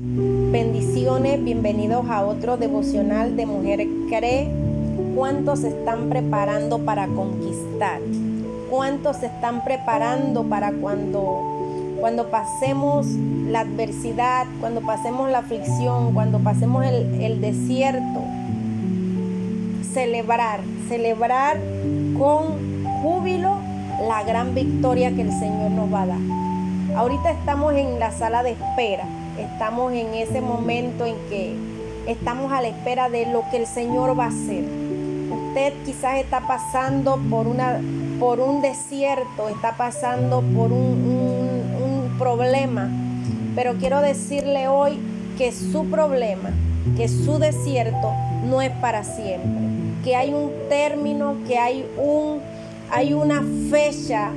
Bendiciones, bienvenidos a otro devocional de Mujer Cree. ¿Cuántos se están preparando para conquistar? ¿Cuántos se están preparando para cuando, cuando pasemos la adversidad, cuando pasemos la aflicción, cuando pasemos el, el desierto? Celebrar, celebrar con júbilo la gran victoria que el Señor nos va a dar. Ahorita estamos en la sala de espera, estamos en ese momento en que estamos a la espera de lo que el Señor va a hacer. Usted quizás está pasando por, una, por un desierto, está pasando por un, problema, pero quiero decirle hoy que su problema, que su desierto no es para siempre, que hay un término, que hay un hay una fecha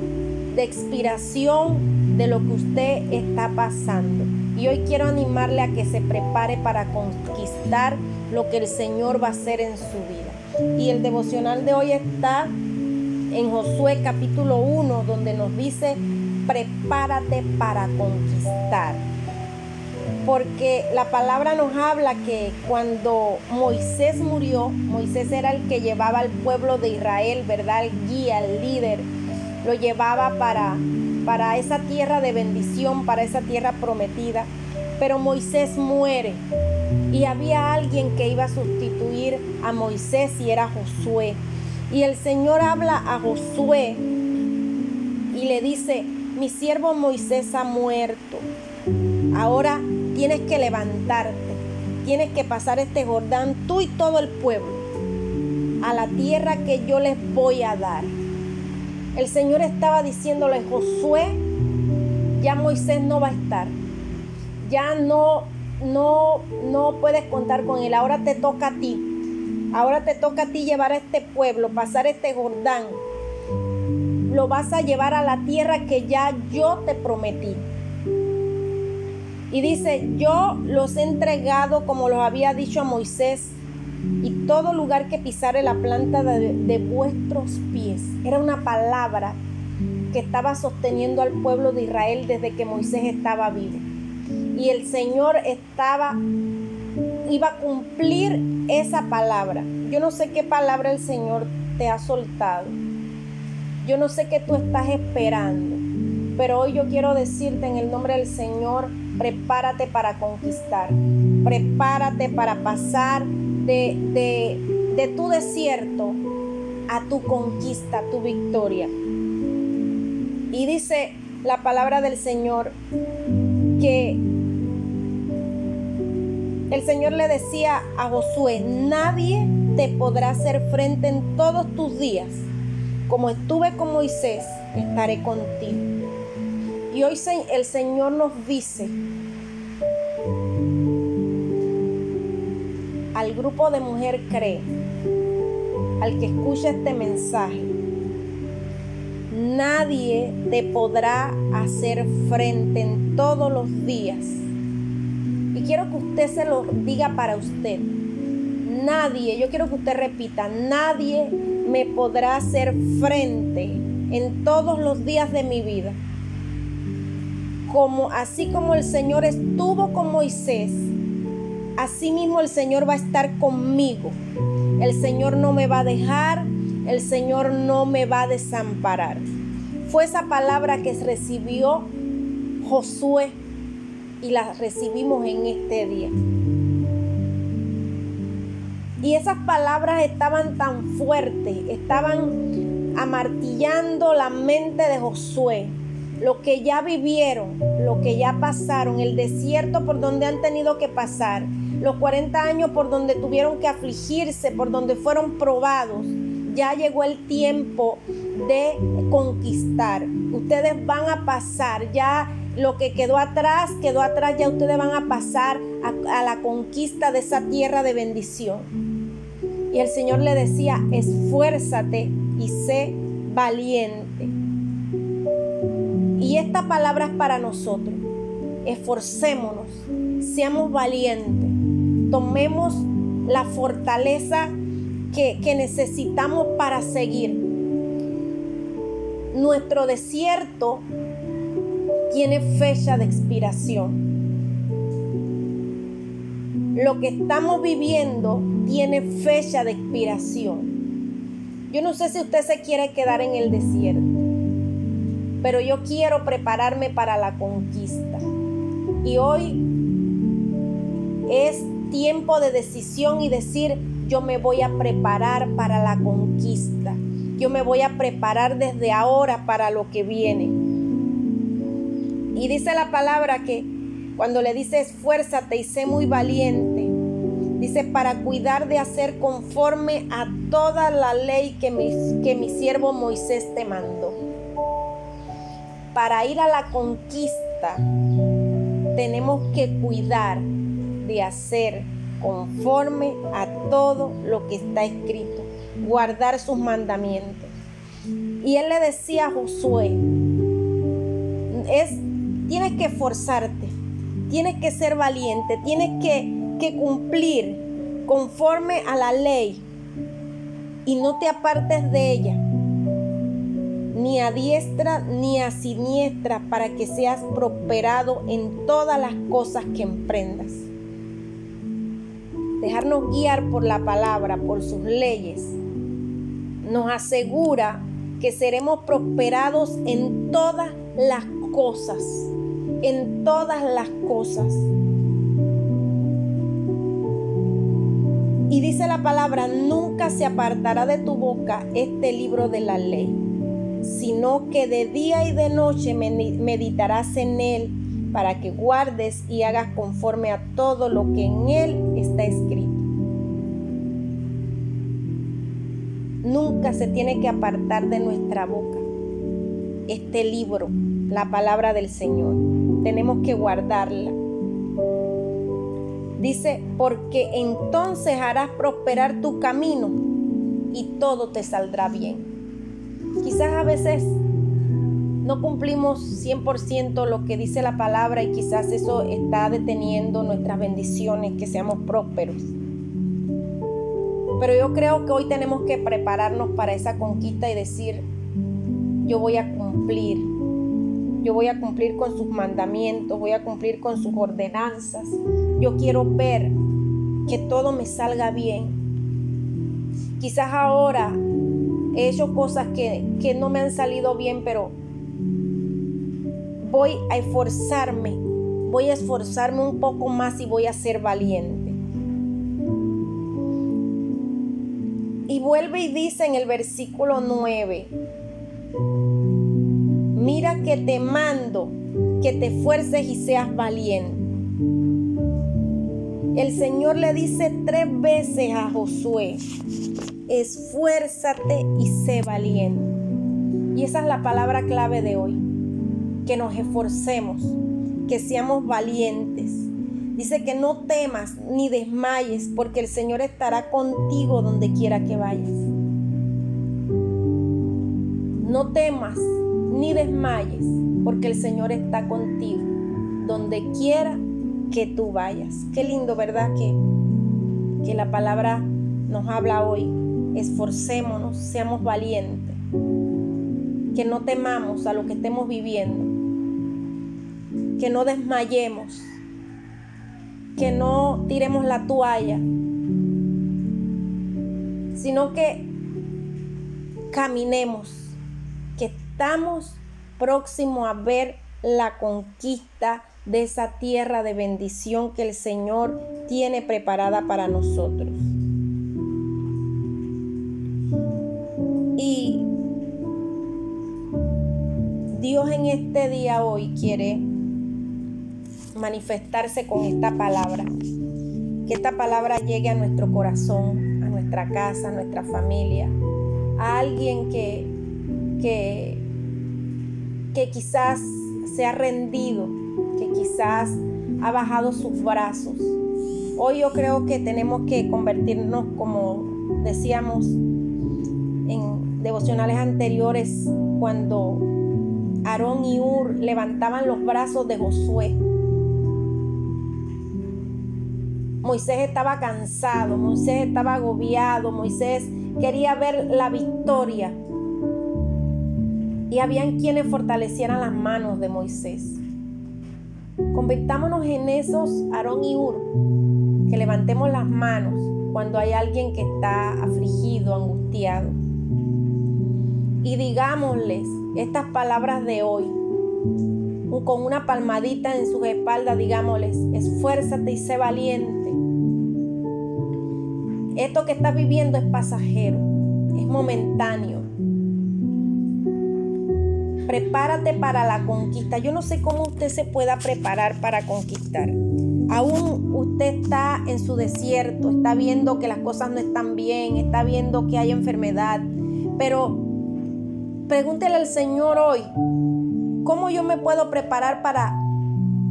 de expiración de lo que usted está pasando. Y hoy quiero animarle a que se prepare para conquistar lo que el Señor va a hacer en su vida. Y el devocional de hoy está en Josué capítulo 1, donde nos dice, prepárate para conquistar porque la palabra nos habla que cuando Moisés murió, Moisés era el que llevaba al pueblo de Israel, ¿verdad? El guía, el líder, lo llevaba para, para esa tierra de bendición, para esa tierra prometida. Pero Moisés muere y había alguien que iba a sustituir a Moisés y era Josué. Y el Señor habla a Josué y le dice, mi siervo Moisés ha muerto. Ahora tienes que levantarte, tienes que pasar este Jordán, tú y todo el pueblo, a la tierra que yo les voy a dar. El Señor estaba diciéndole, Josué, ya Moisés no va a estar, ya no, no, no puedes contar con él, ahora te toca a ti, ahora te toca a ti llevar a este pueblo, pasar este Jordán, lo vas a llevar a la tierra que ya yo te prometí. Y dice, yo los he entregado como los había dicho a Moisés, y todo lugar que pisare la planta de, vuestros pies. Era una palabra que estaba sosteniendo al pueblo de Israel desde que Moisés estaba vivo. Y el Señor estaba, iba a cumplir esa palabra. Yo no sé qué palabra el Señor te ha soltado. Yo no sé qué tú estás esperando. Pero hoy yo quiero decirte en el nombre del Señor, prepárate para conquistar, prepárate para pasar de, de, tu desierto a tu conquista, a tu victoria. Y dice la palabra del Señor que el Señor le decía a Josué, nadie te podrá hacer frente en todos tus días. Como estuve con Moisés, estaré contigo. Y hoy el Señor nos dice al grupo de mujer cree, al que escucha este mensaje, nadie te podrá hacer frente en todos los días. Y quiero que usted se lo diga para usted. Nadie, yo quiero que usted repita, nadie me podrá hacer frente en todos los días de mi vida como así como el Señor estuvo con Moisés, así mismo el Señor va a estar conmigo. El Señor no me va a dejar, el Señor no me va a desamparar. Fue esa palabra que recibió Josué y la recibimos en este día. Y esas palabras estaban tan fuertes, estaban amartillando la mente de Josué lo que ya vivieron, lo que ya pasaron, el desierto por donde han tenido que pasar, los 40 años por donde tuvieron que afligirse, por donde fueron probados, ya llegó el tiempo de conquistar. Ustedes van a pasar, ya lo que quedó atrás, quedó atrás, ya ustedes van a pasar a, a la conquista de esa tierra de bendición. Y el Señor le decía, esfuérzate y sé valiente. Y esta palabra es para nosotros. Esforcémonos, seamos valientes, tomemos la fortaleza que, necesitamos para seguir. Nuestro desierto tiene fecha de expiración. lo que estamos viviendo tiene fecha de expiración. Yo no sé si usted se quiere quedar en el desierto, pero yo quiero prepararme para la conquista. Y hoy es tiempo de decisión y decir, yo me voy a preparar para la conquista. Yo me voy a preparar desde ahora para lo que viene. Y dice la palabra que cuando le dice esfuérzate y sé muy valiente, dice para cuidar de hacer conforme a toda la ley que mi, que mi siervo Moisés te mandó. Para ir a la conquista tenemos que cuidar de hacer conforme a todo lo que está escrito, guardar sus mandamientos. Y él le decía a Josué, es, tienes que esforzarte, tienes que ser valiente, tienes que, que cumplir conforme a la ley y no te apartes de ella, ni a diestra ni a siniestra, para que seas prosperado en todas las cosas que emprendas dejarnos guiar por la palabra, por sus leyes, nos asegura que seremos prosperados en todas las cosas, en todas las cosas. Y dice la palabra, nunca se apartará de tu boca este libro de la ley, sino que de día y de noche meditarás en él para que guardes y hagas conforme a todo lo que en él está escrito. Nunca se tiene que apartar de nuestra boca este libro, la palabra del Señor. Tenemos que guardarla. Dice, porque entonces harás prosperar tu camino y todo te saldrá bien. Quizás a veces no cumplimos 100% lo que dice la palabra y quizás eso está deteniendo nuestras bendiciones, que seamos prósperos. Pero yo creo que hoy tenemos que prepararnos para esa conquista y decir, yo voy a cumplir, yo voy a cumplir con sus mandamientos, voy a cumplir con sus ordenanzas. Yo quiero ver que todo me salga bien. Quizás ahora he hecho cosas que, que no me han salido bien, pero voy a esforzarme, voy a esforzarme un poco más y voy a ser valiente. Y vuelve y dice en el versículo 9, mira que te mando que te esfuerces y seas valiente. El Señor le dice tres veces a Josué, esfuérzate y sé valiente. Y esa es la palabra clave de hoy que nos esforcemos, que seamos valientes. Dice que no temas ni desmayes, porque el Señor estará contigo donde quiera que vayas. No temas ni desmayes, porque el Señor está contigo donde quiera que tú vayas. Qué lindo, ¿verdad? Que, que la palabra nos habla hoy. Esforcémonos, seamos valientes. Que no temamos a lo que estemos viviendo que no desmayemos, que no tiremos la toalla, sino que caminemos, que estamos próximos a ver la conquista de esa tierra de bendición que el Señor tiene preparada para nosotros. Y Dios en este día hoy quiere manifestarse con esta palabra. Que esta palabra llegue a nuestro corazón, a nuestra casa, a nuestra familia, a alguien que, que, que quizás se ha rendido, que quizás ha bajado sus brazos. Hoy yo creo que tenemos que convertirnos, como decíamos en devocionales anteriores, cuando Aarón y Ur levantaban los brazos de Josué Moisés estaba cansado, Moisés estaba agobiado, Moisés quería ver la victoria. Y habían quienes fortalecieran las manos de Moisés. Convirtámonos en esos Aarón y Ur que levantemos las manos cuando hay alguien que está afligido, angustiado. Y digámosles estas palabras de hoy, con una palmadita en sus espaldas, digámosles, esfuérzate y sé valiente. Esto que estás viviendo es pasajero, es momentáneo. Prepárate para la conquista. Yo no sé cómo usted se pueda preparar para conquistar. Aún usted está en su desierto, está viendo que las cosas no están bien, está viendo que hay enfermedad, pero pregúntele al Señor hoy, ¿cómo yo me puedo preparar para,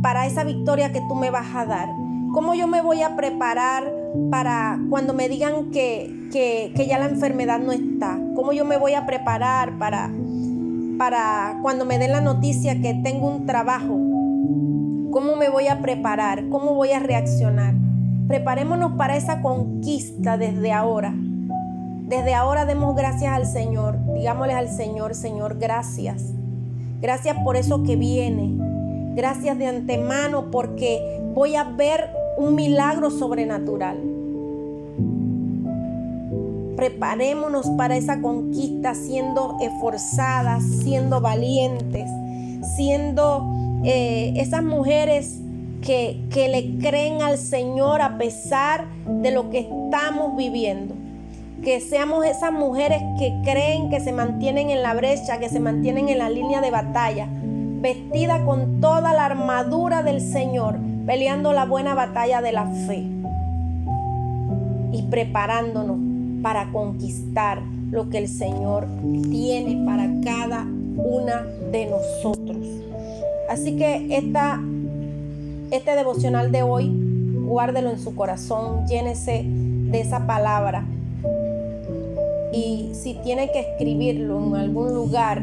para esa victoria que tú me vas a dar? ¿Cómo yo me voy a preparar para cuando me digan que, que, ya la enfermedad no está? ¿Cómo yo me voy a preparar para, para cuando me den la noticia que tengo un trabajo? ¿Cómo me voy a preparar? ¿Cómo voy a reaccionar? Preparémonos para esa conquista desde ahora. Desde ahora demos gracias al Señor. Digámosle al Señor, Señor, gracias. Gracias por eso que viene. Gracias de antemano porque voy a ver un milagro sobrenatural. Preparémonos para esa conquista siendo esforzadas, siendo valientes, siendo eh, esas mujeres que, que le creen al Señor a pesar de lo que estamos viviendo. Que seamos esas mujeres que creen que se mantienen en la brecha, que se mantienen en la línea de batalla, vestida con toda la armadura del Señor, peleando la buena batalla de la fe y preparándonos para conquistar lo que el Señor tiene para cada una de nosotros. Así que esta, este devocional de hoy, guárdelo en su corazón, llénese de esa palabra. Y si tiene que escribirlo en algún lugar,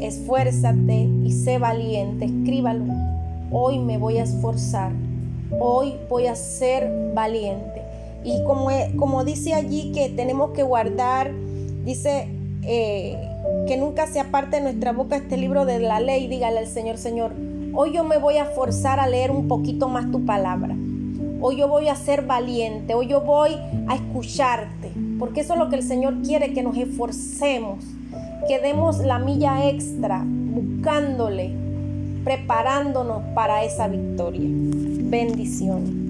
esfuérzate y sé valiente, escríbalo. Hoy me voy a esforzar, hoy voy a ser valiente. Y como, como dice allí que tenemos que guardar, dice eh, que nunca se aparte de nuestra boca este libro de la ley, dígale al Señor, Señor, Hoy yo me voy a forzar a leer un poquito más tu palabra. Hoy yo voy a ser valiente. Hoy yo voy a escucharte. Porque eso es lo que el Señor quiere, que nos esforcemos. Que demos la milla extra buscándole, preparándonos para esa victoria. Bendición.